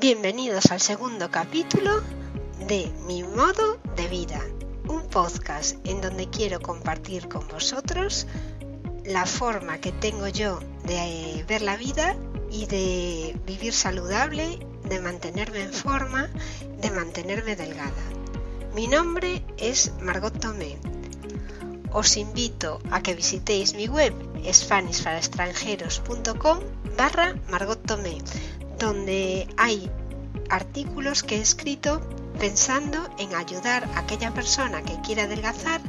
Bienvenidos al segundo capítulo de Mi modo de vida, un podcast en donde quiero compartir con vosotros la forma que tengo yo de ver la vida y de vivir saludable, de mantenerme en forma, de mantenerme delgada. Mi nombre es Margot Tomé. Os invito a que visitéis mi web spanishparaextranjeros.com barra Margot Tomé, donde hay artículos que he escrito pensando en ayudar a aquella persona que quiere adelgazar,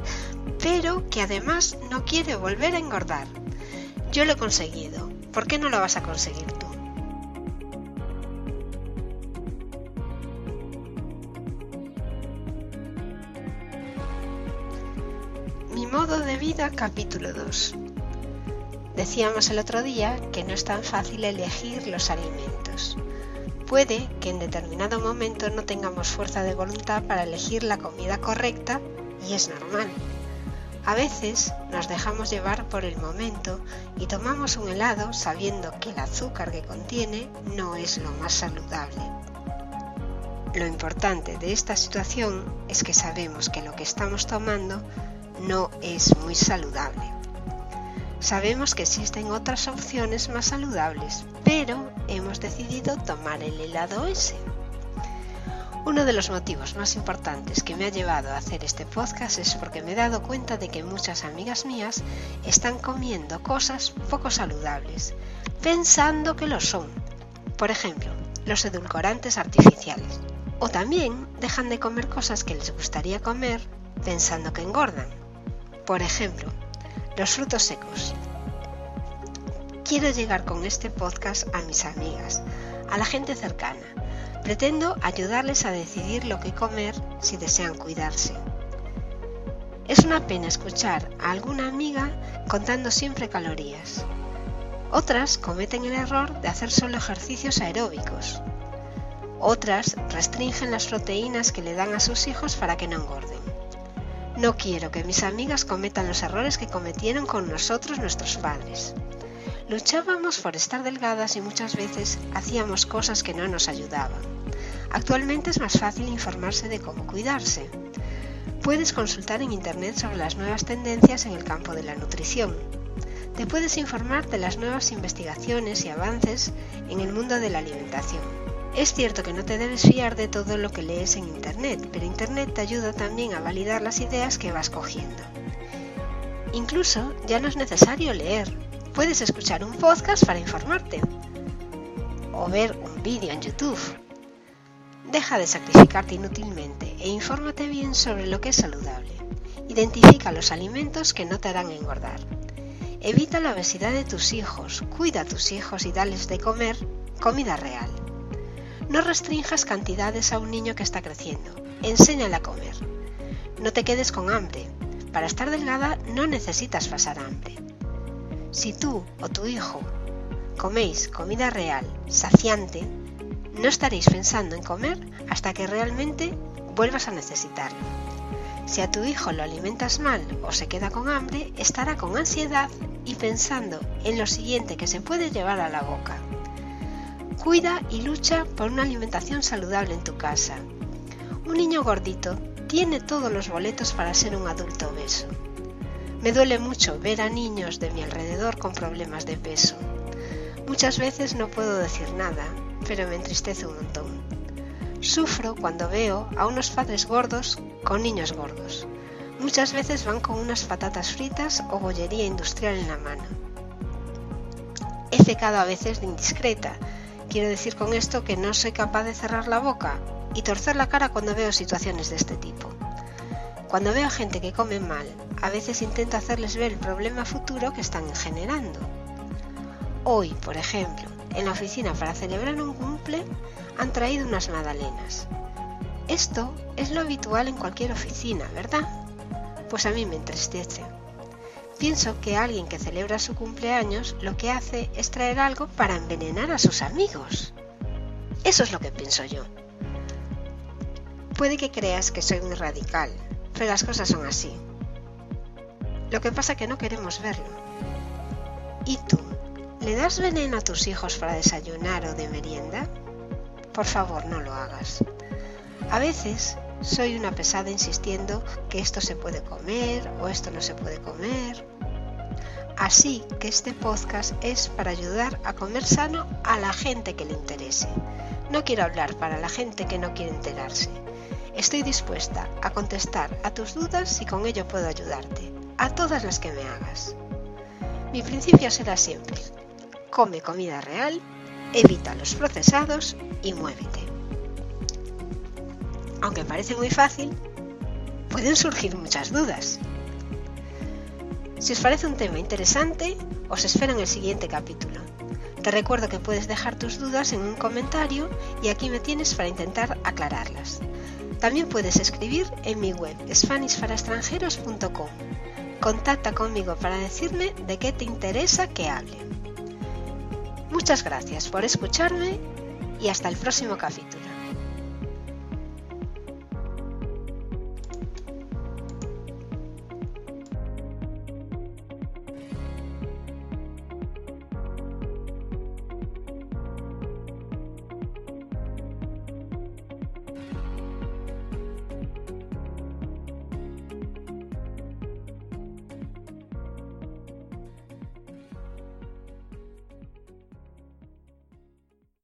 pero que además no quiere volver a engordar. Yo lo he conseguido. ¿Por qué no lo vas a conseguir tú? Mi modo de vida capítulo 2. Decíamos el otro día que no es tan fácil elegir los alimentos. Puede que en determinado momento no tengamos fuerza de voluntad para elegir la comida correcta y es normal. A veces nos dejamos llevar por el momento y tomamos un helado sabiendo que el azúcar que contiene no es lo más saludable. Lo importante de esta situación es que sabemos que lo que estamos tomando no es muy saludable. Sabemos que existen otras opciones más saludables, pero hemos decidido tomar el helado ese. Uno de los motivos más importantes que me ha llevado a hacer este podcast es porque me he dado cuenta de que muchas amigas mías están comiendo cosas poco saludables, pensando que lo son. Por ejemplo, los edulcorantes artificiales. O también dejan de comer cosas que les gustaría comer pensando que engordan. Por ejemplo, los frutos secos. Quiero llegar con este podcast a mis amigas, a la gente cercana. Pretendo ayudarles a decidir lo que comer si desean cuidarse. Es una pena escuchar a alguna amiga contando siempre calorías. Otras cometen el error de hacer solo ejercicios aeróbicos. Otras restringen las proteínas que le dan a sus hijos para que no engorden. No quiero que mis amigas cometan los errores que cometieron con nosotros nuestros padres. Luchábamos por estar delgadas y muchas veces hacíamos cosas que no nos ayudaban. Actualmente es más fácil informarse de cómo cuidarse. Puedes consultar en Internet sobre las nuevas tendencias en el campo de la nutrición. Te puedes informar de las nuevas investigaciones y avances en el mundo de la alimentación. Es cierto que no te debes fiar de todo lo que lees en Internet, pero Internet te ayuda también a validar las ideas que vas cogiendo. Incluso ya no es necesario leer, puedes escuchar un podcast para informarte o ver un vídeo en YouTube. Deja de sacrificarte inútilmente e infórmate bien sobre lo que es saludable. Identifica los alimentos que no te harán engordar. Evita la obesidad de tus hijos, cuida a tus hijos y dales de comer comida real. No restrinjas cantidades a un niño que está creciendo. Enséñale a comer. No te quedes con hambre. Para estar delgada no necesitas pasar hambre. Si tú o tu hijo coméis comida real, saciante, no estaréis pensando en comer hasta que realmente vuelvas a necesitarlo. Si a tu hijo lo alimentas mal o se queda con hambre, estará con ansiedad y pensando en lo siguiente que se puede llevar a la boca. Cuida y lucha por una alimentación saludable en tu casa. Un niño gordito tiene todos los boletos para ser un adulto obeso. Me duele mucho ver a niños de mi alrededor con problemas de peso. Muchas veces no puedo decir nada, pero me entristece un montón. Sufro cuando veo a unos padres gordos con niños gordos. Muchas veces van con unas patatas fritas o bollería industrial en la mano. He pecado a veces de indiscreta, Quiero decir con esto que no soy capaz de cerrar la boca y torcer la cara cuando veo situaciones de este tipo. Cuando veo gente que come mal, a veces intento hacerles ver el problema futuro que están generando. Hoy, por ejemplo, en la oficina para celebrar un cumple han traído unas magdalenas. Esto es lo habitual en cualquier oficina, ¿verdad? Pues a mí me entristece. Pienso que alguien que celebra su cumpleaños lo que hace es traer algo para envenenar a sus amigos. Eso es lo que pienso yo. Puede que creas que soy muy radical, pero las cosas son así. Lo que pasa es que no queremos verlo. ¿Y tú? ¿Le das veneno a tus hijos para desayunar o de merienda? por favor no lo hagas. A veces soy una pesada insistiendo que esto se puede comer o esto no se puede comer. Así que este podcast es para ayudar a comer sano a la gente que le interese. No quiero hablar para la gente que no quiere enterarse. Estoy dispuesta a contestar a tus dudas si con ello puedo ayudarte, a todas las que me hagas. Mi principio será siempre, come comida real, evita los procesados y muévete. Aunque parece muy fácil, pueden surgir muchas dudas. Si os parece un tema interesante, os espero en el siguiente capítulo. Te recuerdo que puedes dejar tus dudas en un comentario y aquí me tienes para intentar aclararlas. También puedes escribir en mi web spanishparaextranjeros.com. Contacta conmigo para decirme de qué te interesa que hable. Muchas gracias por escucharme y hasta el próximo capítulo.